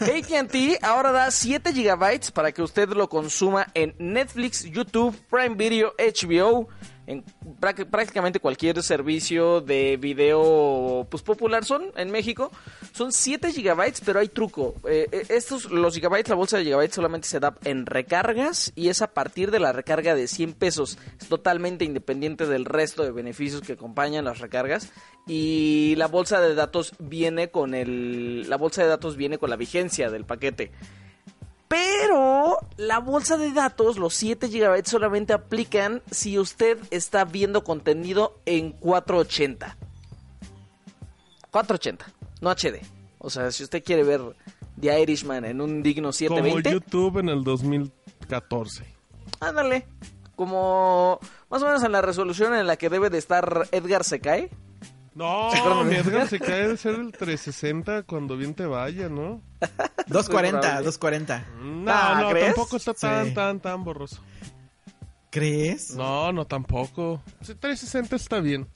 AT&T ahora da 7 GB para que usted lo consuma en Netflix, YouTube, Prime Video, HBO, en prá- prácticamente cualquier servicio de video pues popular son en México. Son 7 GB, pero hay truco. Eh, eh, estos, los gigabytes, la bolsa de gigabytes solamente se da en recargas y es a partir de la recarga de 100 pesos. Es totalmente independiente del resto de beneficios que acompañan las recargas. Y la bolsa de datos viene con el. La bolsa de datos viene con la vigencia del paquete. Pero la bolsa de datos, los 7 GB solamente aplican si usted está viendo contenido en 480. 480, no HD. O sea, si usted quiere ver The Irishman en un digno Como 720, YouTube en el 2014. ándale. Como más o menos en la resolución en la que debe de estar Edgar se cae. No, mi? Edgar se cae de ser el 360 cuando bien te vaya, ¿no? 240, probable. 240. No, Ah, no, ¿crees? tampoco está tan, Sí. tan, tan borroso. ¿Crees? No, no tampoco. Sí, 360 está bien.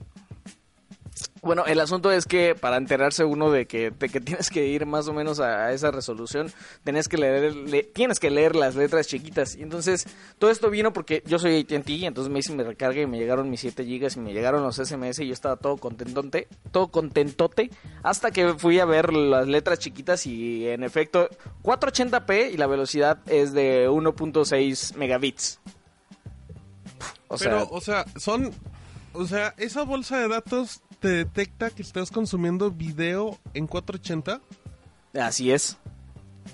Bueno, el asunto es que para enterarse uno de que, de que tienes que ir más o menos a, esa resolución, tienes que leer, le- tienes que leer las letras chiquitas. Y entonces, todo esto vino porque yo soy AT&T, entonces me hice mi recarga y me llegaron mis 7 gigas y me llegaron los SMS y yo estaba todo contentote, todo contentote, hasta que fui a ver las letras chiquitas y en efecto, 480p y la velocidad es de 1.6 megabits. O sea, Pero, o sea, son... O sea, esa bolsa de datos te detecta que estás consumiendo video en 480. así es.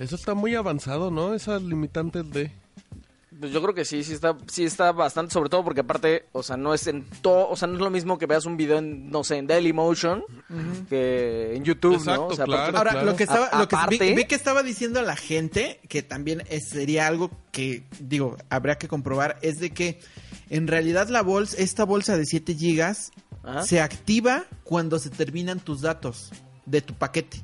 Eso está muy avanzado, ¿no? Esas limitantes de... Pues yo creo que sí, sí está, sí está bastante, sobre todo porque aparte, o sea, no es en todo, o sea, no es lo mismo que veas un video en, no sé, en Dailymotion que en YouTube, Exacto, ¿no? O sea, claro. aparte- Ahora, claro. lo que estaba, A- lo que vi, aparte- vi que estaba diciendo la gente, que también es- sería algo que, digo, habría que comprobar, es de que en realidad la bolsa, esta bolsa de 7 gigas, Ajá. se activa cuando se terminan tus datos de tu paquete.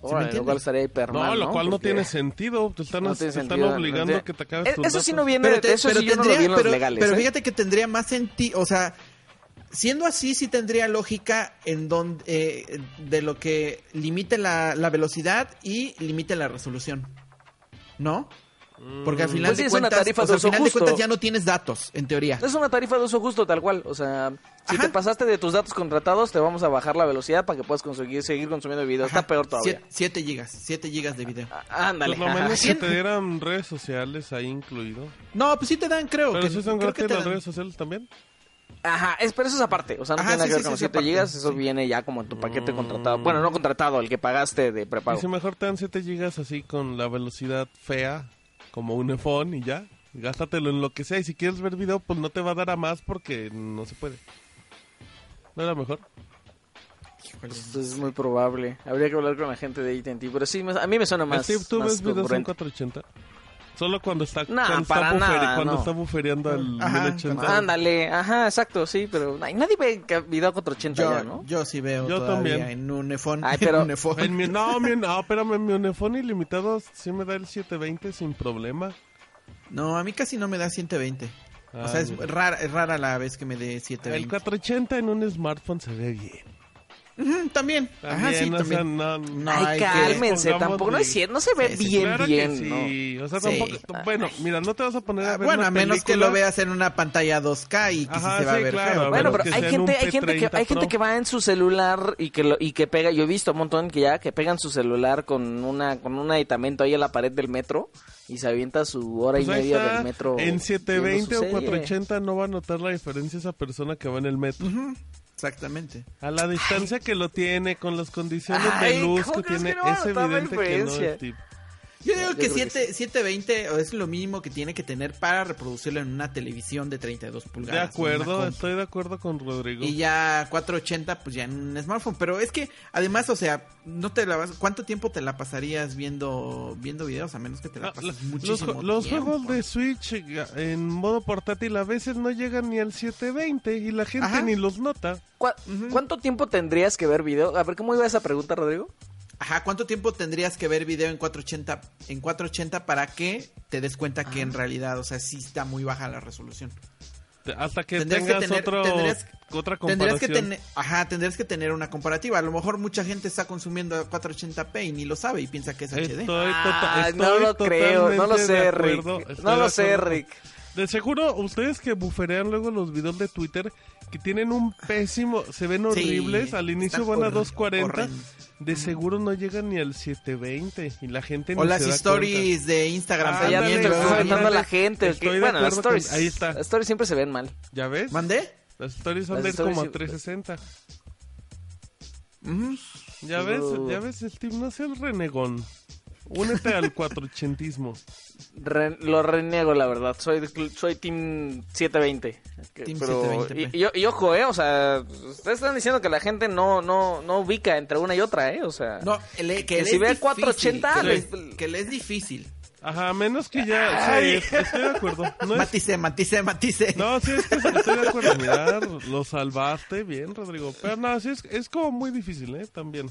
Órale, entiende? lo cual estaría hiper No, mal, lo cual no tiene sentido. Te están, No te tiene están sentido, obligando no a que te acabes Eh, tus Eso sí datos. no viene, Pero, te- eso pero sí yo no lo vi tendría, en los pero, legales, pero ¿eh? fíjate que tendría más sentido, o sea, siendo así sí tendría lógica en donde eh, de lo que limite la, la velocidad y limite la resolución, ¿no? Porque al final Pues sí, de es una cuentas, o sea, al final de cuentas ya no tienes datos, en teoría. Es una tarifa de uso justo tal cual, o sea, si Ajá. te pasaste de tus datos contratados, te vamos a bajar la velocidad para que puedas conseguir, seguir consumiendo video. Ajá, Está peor todavía. 7 gigas, 7 gigas de video. Ah, Ándale. Pues lo menos que te dieran redes sociales ahí incluido. No, pues sí te dan, creo. Pero que, si son creo que te las dan. redes sociales también. Ajá, es, pero eso es aparte, o sea, no Ajá, tiene nada sí, que ver sí, con los sí, 7 aparte, gigas, eso sí. viene ya como en tu paquete Mm. contratado. Bueno, no contratado, el que pagaste de Y prepago. si mejor te dan 7 gigas así con la velocidad fea, como un iPhone y ya. Gástatelo en lo que sea. Y si quieres ver video, pues no te va a dar a más porque no se puede. ¿No era mejor? Pues es muy probable. Habría que hablar con la gente de AT&T, pero sí, me- a mí me suena más, Steve, ¿tú más ves videos en congruente. 480? Solo cuando está, No, cuando está, para buferi- nada, cuando no. está bufereando al Ajá, 1080. Ándale, ajá, exacto, sí, pero ay, nadie ve que- video 480 Yo, ya, ¿no? yo sí veo Yo todavía también. en un iPhone. Ay, pero- en un. En mi- no, mi, no, espérame, en mi Unifón ilimitado sí me da el 720 sin problema. No, a mí casi no me da 120. o Ah, sea, es mira. rara, es rara la vez que me dé El 720. 480 en un smartphone se ve bien. Ujú, también. Ajá, sí, También, o sea, también. no- No, Ay, que- cálmense, pongamos tampoco, no es cierto, no se ve Sí, sí, bien, claro bien, que sí. O sea, Sí. tampoco. Bueno, mira, no te vas a poner a ver bueno, una a menos que película. lo veas en una pantalla 2K y que sí Ajá, se va sí, a ver claro, feo. Bueno, pero que hay gente, hay gente que P30 hay gente que va en su celular y que lo, y que pega, yo he visto un montón que ya que pegan su celular con una con un aditamento ahí en la pared del metro y se avienta su hora Pues y media está. del metro. En viendo 720 su o serie. 480 no va a notar la diferencia esa persona que va en el metro. Ujú, Exactamente. A la distancia que lo tiene, con las condiciones Ay, de luz ¿cómo que tiene, que no es la evidente que no es tipo. Yo digo Yo que creo que 7, 720 es lo mínimo que tiene que tener para reproducirlo en una televisión de 32 De pulgadas. en acuerdo, estoy de acuerdo con Rodrigo. Y ya 480 pues ya en un smartphone, pero es que además, o sea, no te la vas ¿cuánto tiempo te la pasarías viendo viendo videos a menos que te la Ah, pases los muchísimo los tiempo? juegos de Switch eh, en modo portátil a veces no llegan ni al 720 y la gente Ajá. ni los nota. ¿Cuá- Ujú. ¿Cuánto tiempo tendrías que ver video? A ver, ¿cómo iba esa pregunta, Rodrigo? Ajá, ¿cuánto tiempo tendrías que ver video en 480 en 480 para que te des cuenta que en realidad, o sea, sí está muy baja la resolución? Hasta que Tendrías que tengas tener- otro, tendrías- otra Tendrías comparación. que tener, ajá, tendrías que tener una comparativa. A lo mejor mucha gente está consumiendo a 480p y ni lo sabe y piensa que es HD. Ah, tota- no lo creo, no lo sé, Rick. No de lo sé. Rick. De seguro, ustedes que buferean luego los videos de Twitter, que tienen un pésimo, se ven Sí, horribles, al inicio van a hor- 240, horrendos. de seguro no llegan ni al 720 y la gente ni O las se da stories de Instagram Ah, ya ándale, está aventando ándale. la gente. Estoy Bueno, las con- stories, ahí está. las stories siempre se ven mal. ¿Ya ves? ¿Mandé? Las stories son Las de stories como sí- 360. Ujú. Ya ves, ya ves, Steve, no seas renegón. Únete al cuatrochentismo. Re- lo reniego, la verdad. Soy, soy Team 720. Que- Team pero, 720p. Y, y- y ojo, eh, o sea, ustedes están diciendo que la gente no, no, no ubica entre una y otra, eh, o sea. No, le- que, Que si ve difícil, 480, que, le, les- que le es difícil. Ajá, menos que ya... Sí, estoy de acuerdo. No es Matice, matice, matice. No, sí, es que estoy de acuerdo. Mira, lo salvaste bien, Rodrigo. Pero no, sí, es, es como muy difícil, ¿eh? También.